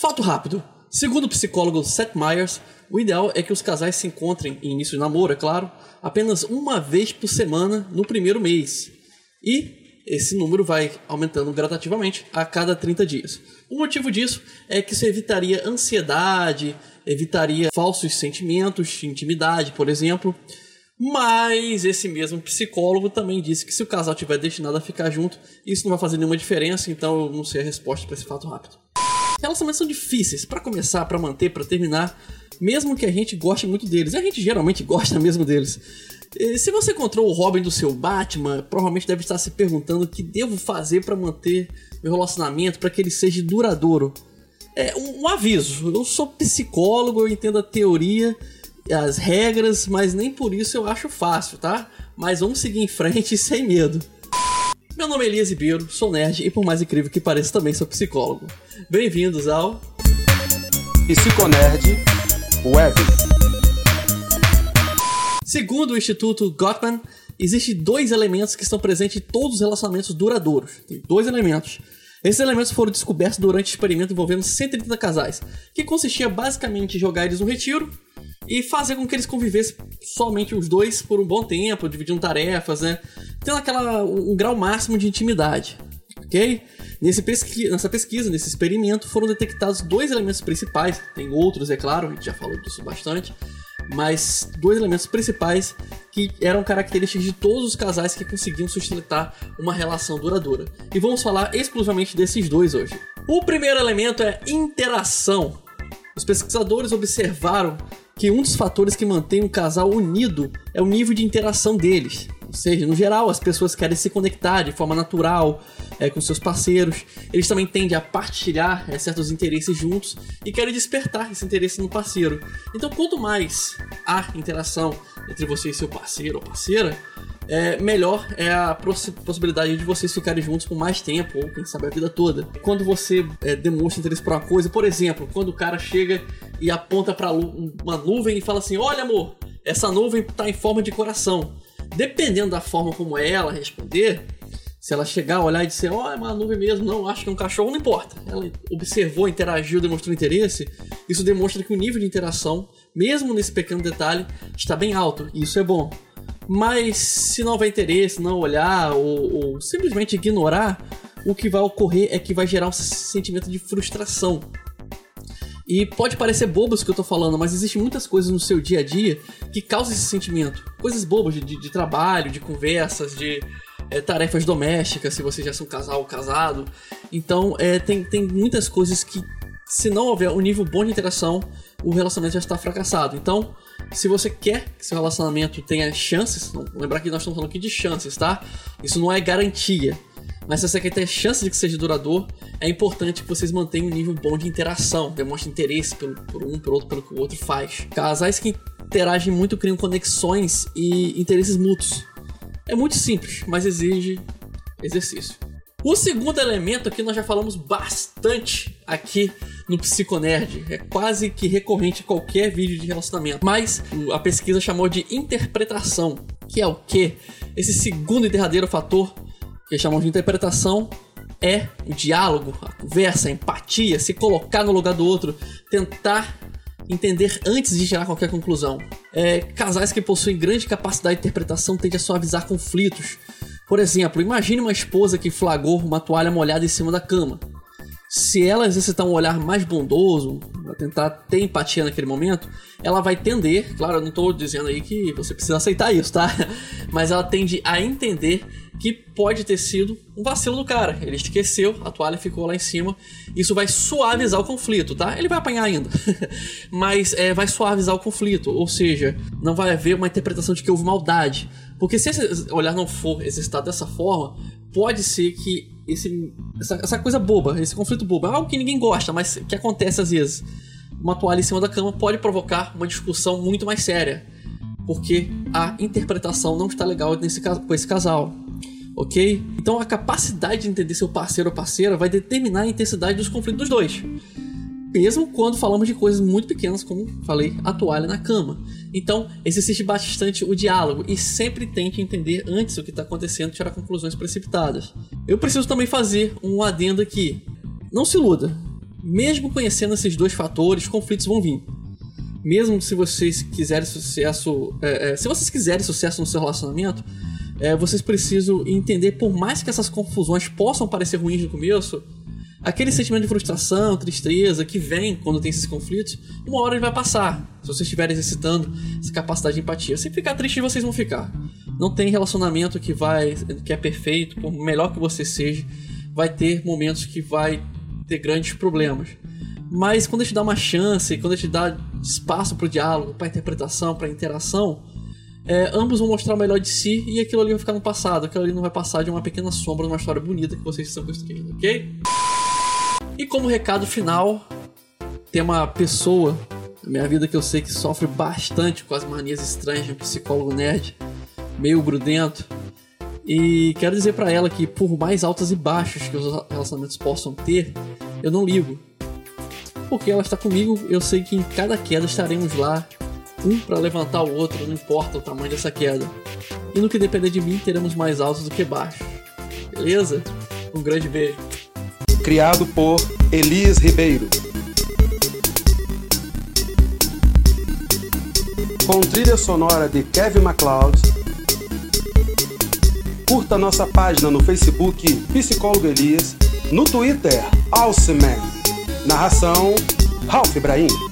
Fato rápido. Segundo o psicólogo Seth Meyers, o ideal é que os casais se encontrem em início de namoro, é claro, apenas uma vez por semana no primeiro mês. E esse número vai aumentando gradativamente a cada 30 dias. O motivo disso é que isso evitaria ansiedade, evitaria falsos sentimentos, intimidade, por exemplo. Mas esse mesmo psicólogo também disse que se o casal tiver destinado a ficar junto, isso não vai fazer nenhuma diferença, então eu não sei a resposta para esse fato rápido. Relacionamentos são difíceis para começar, para manter, para terminar, mesmo que a gente goste muito deles. A gente geralmente gosta mesmo deles. Se você encontrou o Robin do seu Batman, provavelmente deve estar se perguntando o que devo fazer para manter meu relacionamento, para que ele seja duradouro. É um, um aviso, eu sou psicólogo, eu entendo a teoria, as regras, mas nem por isso eu acho fácil, tá? Mas vamos seguir em frente sem medo. Meu nome é Elias Ribeiro, sou nerd e por mais incrível que pareça também sou psicólogo. Bem-vindos ao Psiconerd Web. Segundo o Instituto Gottman, existem dois elementos que estão presentes em todos os relacionamentos duradouros. Tem dois elementos. Esses elementos foram descobertos durante o experimento envolvendo 130 casais, que consistia basicamente em jogar eles no retiro e fazer com que eles convivessem somente os dois por um bom tempo, dividindo tarefas, né? Tendo aquela, um, grau máximo de intimidade. Ok? Nesse pesqui nessa pesquisa, nesse experimento, foram detectados dois elementos principais. Tem outros, é claro, a gente já falou disso bastante. Mas dois elementos principais que eram características de todos os casais que conseguiam sustentar uma relação duradoura. E vamos falar exclusivamente desses dois hoje. O primeiro elemento é interação. Os pesquisadores observaram que um dos fatores que mantém um casal unido é o nível de interação deles. Ou seja, no geral, as pessoas querem se conectar de forma natural é, com seus parceiros. Eles também tendem a partilhar é, certos interesses juntos e querem despertar esse interesse no parceiro. Então, quanto mais há interação entre você e seu parceiro ou parceira, é, melhor é a possibilidade de vocês ficarem juntos por mais tempo, ou quem sabe a vida toda. Quando você é, demonstra interesse por uma coisa, por exemplo, quando o cara chega e aponta para uma nuvem e fala assim: Olha, amor, essa nuvem tá em forma de coração. Dependendo da forma como é ela responder, se ela chegar, olhar e dizer, ó, oh, é uma nuvem mesmo, não, acho que é um cachorro, não importa. Ela observou, interagiu, demonstrou interesse. Isso demonstra que o nível de interação, mesmo nesse pequeno detalhe, está bem alto. E isso é bom. Mas se não houver interesse, não olhar ou, ou simplesmente ignorar, o que vai ocorrer é que vai gerar um sentimento de frustração. E pode parecer bobo isso que eu tô falando, mas existem muitas coisas no seu dia a dia que causam esse sentimento. Coisas bobas de, de, trabalho, de conversas, de é, tarefas domésticas, se você já são casal ou casado. Então, é, tem, tem muitas coisas que, se não houver um nível bom de interação, o relacionamento já está fracassado. Então, se você quer que seu relacionamento tenha chances, lembrar que nós estamos falando aqui de chances, tá? Isso não é garantia. Mas se você quer ter chance de que seja duradouro, é importante que vocês mantenham um nível bom de interação, demonstrem interesse pelo, por um, pelo outro, pelo que o outro faz. Casais que interagem muito criam conexões e interesses mútuos. É muito simples, mas exige exercício. O segundo elemento aqui nós já falamos bastante aqui no Psiconerd. É quase que recorrente em qualquer vídeo de relacionamento. Mas a pesquisa chamou de interpretação, que é o que? Esse segundo e derradeiro fator que chamamos de interpretação é o diálogo, a conversa, a empatia, se colocar no lugar do outro, tentar entender antes de gerar qualquer conclusão. É, casais que possuem grande capacidade de interpretação tendem a suavizar conflitos. Por exemplo, imagine uma esposa que flagrou uma toalha molhada em cima da cama. Se ela exercitar um olhar mais bondoso, tentar ter empatia naquele momento, ela vai tender, claro, eu não estou dizendo aí que você precisa aceitar isso, tá? Mas ela tende a entender que pode ter sido um vacilo do cara. Ele esqueceu, a toalha ficou lá em cima. Isso vai suavizar o conflito, tá? Ele vai apanhar ainda, mas é, vai suavizar o conflito. Ou seja, não vai haver uma interpretação de que houve maldade. Porque se esse olhar não for exercitado dessa forma, pode ser que esse, essa, essa coisa boba, esse conflito bobo, é algo que ninguém gosta, mas que acontece às vezes. Uma toalha em cima da cama pode provocar uma discussão muito mais séria. Porque a interpretação não está legal nesse, com esse casal ok? Então a capacidade de entender seu parceiro ou parceira vai determinar a intensidade dos conflitos dos dois. Mesmo quando falamos de coisas muito pequenas, como falei, a toalha na cama. Então, exercite bastante o diálogo e sempre tente entender antes o que está acontecendo e tirar conclusões precipitadas. Eu preciso também fazer um adendo aqui. Não se iluda. mesmo conhecendo esses dois fatores, conflitos vão vir. Mesmo se vocês quiserem sucesso, é, é, se vocês quiserem sucesso no seu relacionamento, é, vocês precisam entender, por mais que essas confusões possam parecer ruins no começo, aquele sentimento de frustração, tristeza que vem quando tem esses conflitos, uma hora ele vai passar. Se vocês estiverem exercitando essa capacidade de empatia. Se ficar triste, vocês vão ficar. Não tem relacionamento que vai que é perfeito, por melhor que você seja, vai ter momentos que vai ter grandes problemas. Mas quando a gente dá uma chance, quando a gente dá espaço para o diálogo, para interpretação, para interação, é, ambos vão mostrar o melhor de si e aquilo ali vai ficar no passado. Aquilo ali não vai passar de uma pequena sombra de uma história bonita que vocês estão construindo, ok? E como recado final, tem uma pessoa na minha vida que eu sei que sofre bastante com as manias estranhas um psicólogo nerd, meio grudento. E quero dizer para ela que por mais altas e baixas que os relacionamentos possam ter, eu não ligo. Porque ela está comigo, eu sei que em cada queda estaremos lá, um para levantar o outro, não importa o tamanho dessa queda. E no que depender de mim, teremos mais altos do que baixos. Beleza? Um grande beijo. Criado por Elias Ribeiro. Com trilha sonora de Kevin MacLeod. Curta nossa página no Facebook Psicólogo Elias, no Twitter Alceman. Narração Ralph Ibrahim.